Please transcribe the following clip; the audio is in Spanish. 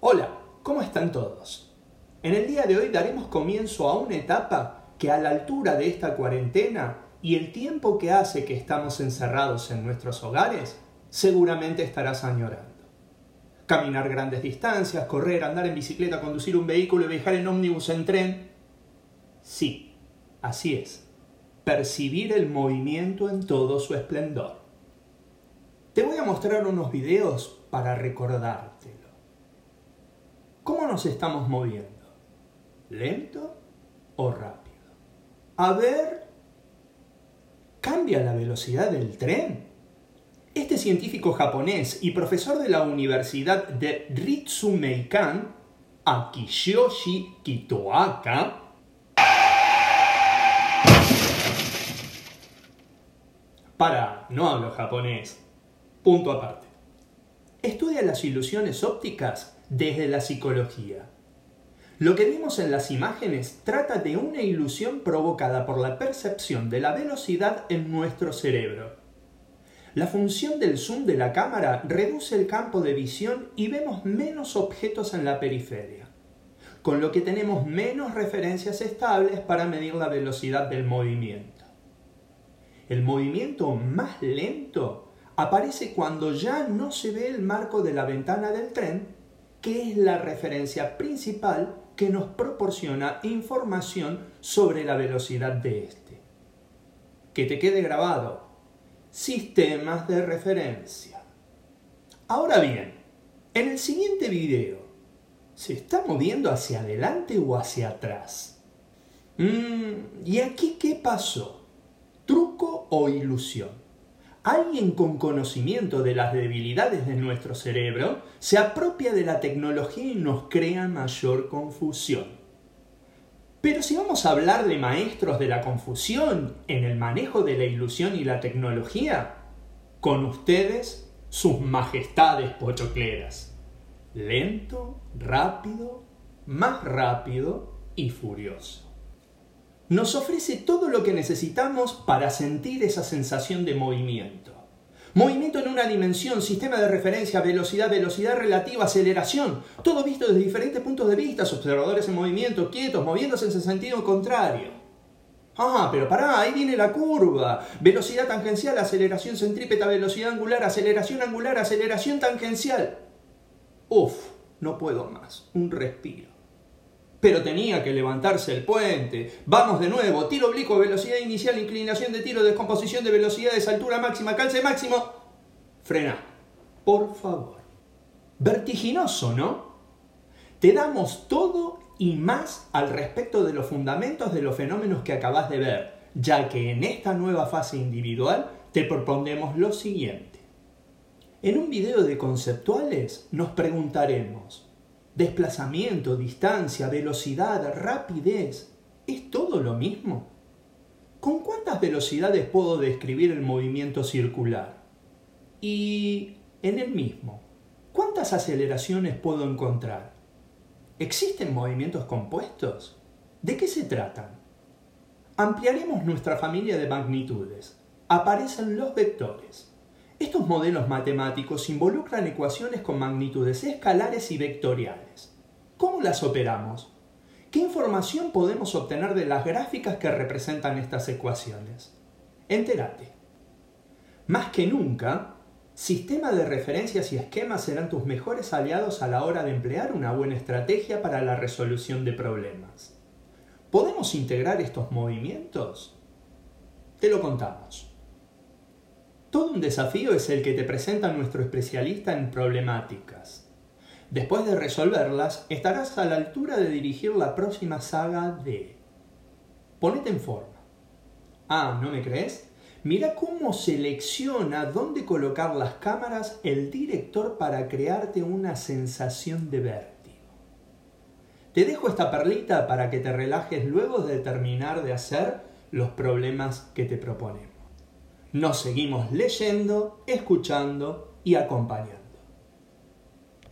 Hola, ¿cómo están todos? En el día de hoy daremos comienzo a una etapa que a la altura de esta cuarentena y el tiempo que hace que estamos encerrados en nuestros hogares, seguramente estarás añorando. Caminar grandes distancias, correr, andar en bicicleta, conducir un vehículo y viajar en ómnibus, en tren. Sí, así es. Percibir el movimiento en todo su esplendor. Te voy a mostrar unos videos para recordártelo. ¿Cómo nos estamos moviendo? ¿Lento o rápido? A ver, ¿cambia la velocidad del tren? Este científico japonés y profesor de la Universidad de Ritsumeikan, Akishoshi Kitoaka, para, no hablo japonés, punto aparte. Estudia las ilusiones ópticas desde la psicología. Lo que vimos en las imágenes trata de una ilusión provocada por la percepción de la velocidad en nuestro cerebro. La función del zoom de la cámara reduce el campo de visión y vemos menos objetos en la periferia, con lo que tenemos menos referencias estables para medir la velocidad del movimiento. El movimiento más lento aparece cuando ya no se ve el marco de la ventana del tren que es la referencia principal que nos proporciona información sobre la velocidad de este. Que te quede grabado. Sistemas de referencia. Ahora bien, en el siguiente video, ¿se está moviendo hacia adelante o hacia atrás? Mm, ¿Y aquí qué pasó? ¿Truco o ilusión? Alguien con conocimiento de las debilidades de nuestro cerebro se apropia de la tecnología y nos crea mayor confusión. Pero si vamos a hablar de maestros de la confusión en el manejo de la ilusión y la tecnología, con ustedes sus majestades pochocleras. Lento, rápido, más rápido y furioso nos ofrece todo lo que necesitamos para sentir esa sensación de movimiento. Movimiento en una dimensión, sistema de referencia, velocidad, velocidad relativa, aceleración, todo visto desde diferentes puntos de vista, observadores en movimiento, quietos, moviéndose en sentido contrario. Ah, pero pará, ahí viene la curva. Velocidad tangencial, aceleración centrípeta, velocidad angular, aceleración angular, aceleración tangencial. Uf, no puedo más. Un respiro pero tenía que levantarse el puente. Vamos de nuevo, tiro oblicuo, velocidad inicial, inclinación de tiro, descomposición de velocidades, altura máxima, calce máximo. Frena, por favor. Vertiginoso, ¿no? Te damos todo y más al respecto de los fundamentos de los fenómenos que acabas de ver, ya que en esta nueva fase individual te proponemos lo siguiente. En un video de conceptuales nos preguntaremos, desplazamiento, distancia, velocidad, rapidez, ¿es todo lo mismo? ¿Con cuántas velocidades puedo describir el movimiento circular? Y en el mismo, ¿cuántas aceleraciones puedo encontrar? ¿Existen movimientos compuestos? ¿De qué se tratan? Ampliaremos nuestra familia de magnitudes. Aparecen los vectores. Estos modelos matemáticos involucran ecuaciones con magnitudes escalares y vectoriales. ¿Cómo las operamos? ¿Qué información podemos obtener de las gráficas que representan estas ecuaciones? Entérate. Más que nunca, sistema de referencias y esquemas serán tus mejores aliados a la hora de emplear una buena estrategia para la resolución de problemas. ¿Podemos integrar estos movimientos? Te lo contamos. Todo un desafío es el que te presenta nuestro especialista en problemáticas. Después de resolverlas, estarás a la altura de dirigir la próxima saga de... Ponete en forma. Ah, ¿no me crees? Mira cómo selecciona dónde colocar las cámaras el director para crearte una sensación de vértigo. Te dejo esta perlita para que te relajes luego de terminar de hacer los problemas que te proponemos. Nos seguimos leyendo, escuchando y acompañando.